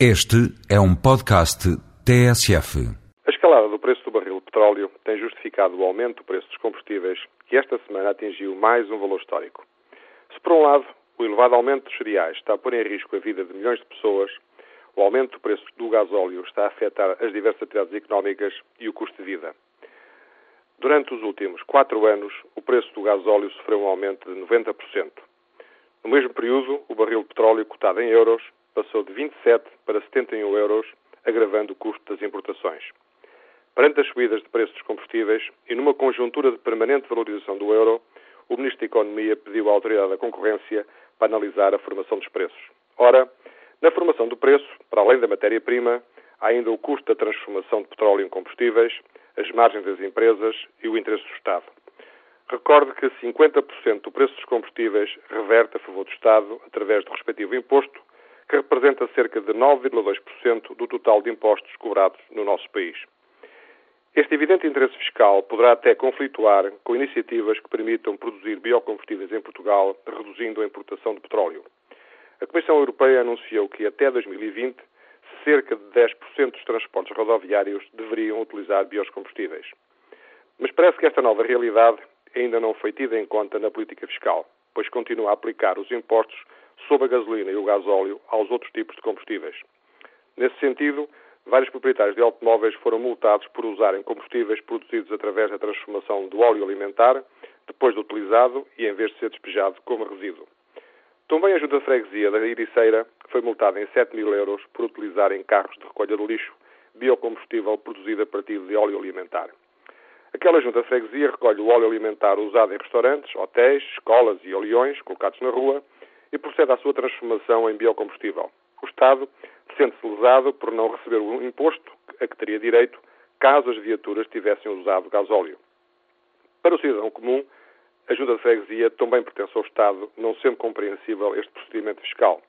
Este é um podcast TSF. A escalada do preço do barril de petróleo tem justificado o aumento do preço dos combustíveis, que esta semana atingiu mais um valor histórico. Se, por um lado, o elevado aumento dos cereais está a pôr em risco a vida de milhões de pessoas, o aumento do preço do gasóleo está a afetar as diversas atividades económicas e o custo de vida. Durante os últimos quatro anos, o preço do gasóleo sofreu um aumento de 90%. No mesmo período, o barril de petróleo cotado em euros passou de 27 para 71 euros, agravando o custo das importações. Perante as subidas de preços dos combustíveis e numa conjuntura de permanente valorização do euro, o Ministro da Economia pediu à Autoridade da Concorrência para analisar a formação dos preços. Ora, na formação do preço, para além da matéria-prima, há ainda o custo da transformação de petróleo em combustíveis, as margens das empresas e o interesse do Estado. Recorde que 50% do preço dos combustíveis reverte a favor do Estado através do respectivo imposto que representa cerca de 9,2% do total de impostos cobrados no nosso país. Este evidente interesse fiscal poderá até conflituar com iniciativas que permitam produzir biocombustíveis em Portugal, reduzindo a importação de petróleo. A Comissão Europeia anunciou que até 2020 cerca de 10% dos transportes rodoviários deveriam utilizar biocombustíveis. Mas parece que esta nova realidade ainda não foi tida em conta na política fiscal, pois continua a aplicar os impostos sobre a gasolina e o gasóleo aos outros tipos de combustíveis. Nesse sentido, vários proprietários de automóveis foram multados por usarem combustíveis produzidos através da transformação do óleo alimentar, depois de utilizado e em vez de ser despejado como resíduo. Também a Junta de Freguesia da Iriceira foi multada em 7 mil euros por utilizar em carros de recolha de lixo biocombustível produzido a partir de óleo alimentar. Aquela junta freguesia recolhe o óleo alimentar usado em restaurantes, hotéis, escolas e oleões colocados na rua e procede à sua transformação em biocombustível. O Estado sente-se lesado por não receber o imposto a que teria direito caso as viaturas tivessem usado gasóleo. Para o cidadão comum, a junta de freguesia também pertence ao Estado, não sendo compreensível este procedimento fiscal.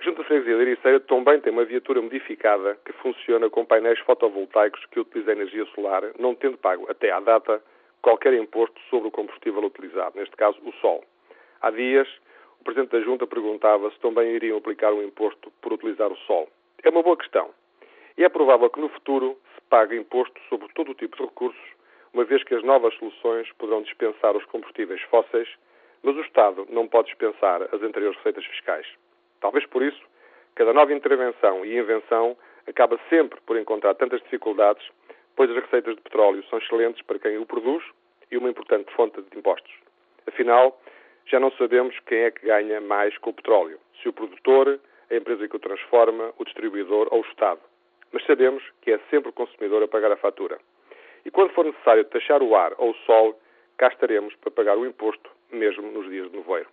A Junta de Freguesia de Ericeira também tem uma viatura modificada que funciona com painéis fotovoltaicos que utiliza energia solar, não tendo pago até à data qualquer imposto sobre o combustível utilizado, neste caso o sol. Há dias, o Presidente da Junta perguntava se também iriam aplicar um imposto por utilizar o sol. É uma boa questão. E é provável que no futuro se pague imposto sobre todo o tipo de recursos, uma vez que as novas soluções poderão dispensar os combustíveis fósseis, mas o Estado não pode dispensar as anteriores receitas fiscais. Talvez por isso, cada nova intervenção e invenção acaba sempre por encontrar tantas dificuldades, pois as receitas de petróleo são excelentes para quem o produz e uma importante fonte de impostos. Afinal, já não sabemos quem é que ganha mais com o petróleo, se o produtor, a empresa que o transforma, o distribuidor ou o Estado. Mas sabemos que é sempre o consumidor a pagar a fatura. E quando for necessário taxar o ar ou o sol, cá estaremos para pagar o imposto, mesmo nos dias de nevoeiro.